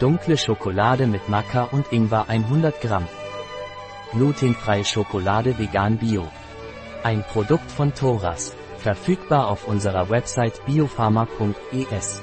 Dunkle Schokolade mit Maca und Ingwer 100 Gramm. Glutenfreie Schokolade vegan bio. Ein Produkt von Thoras. Verfügbar auf unserer Website biopharma.es.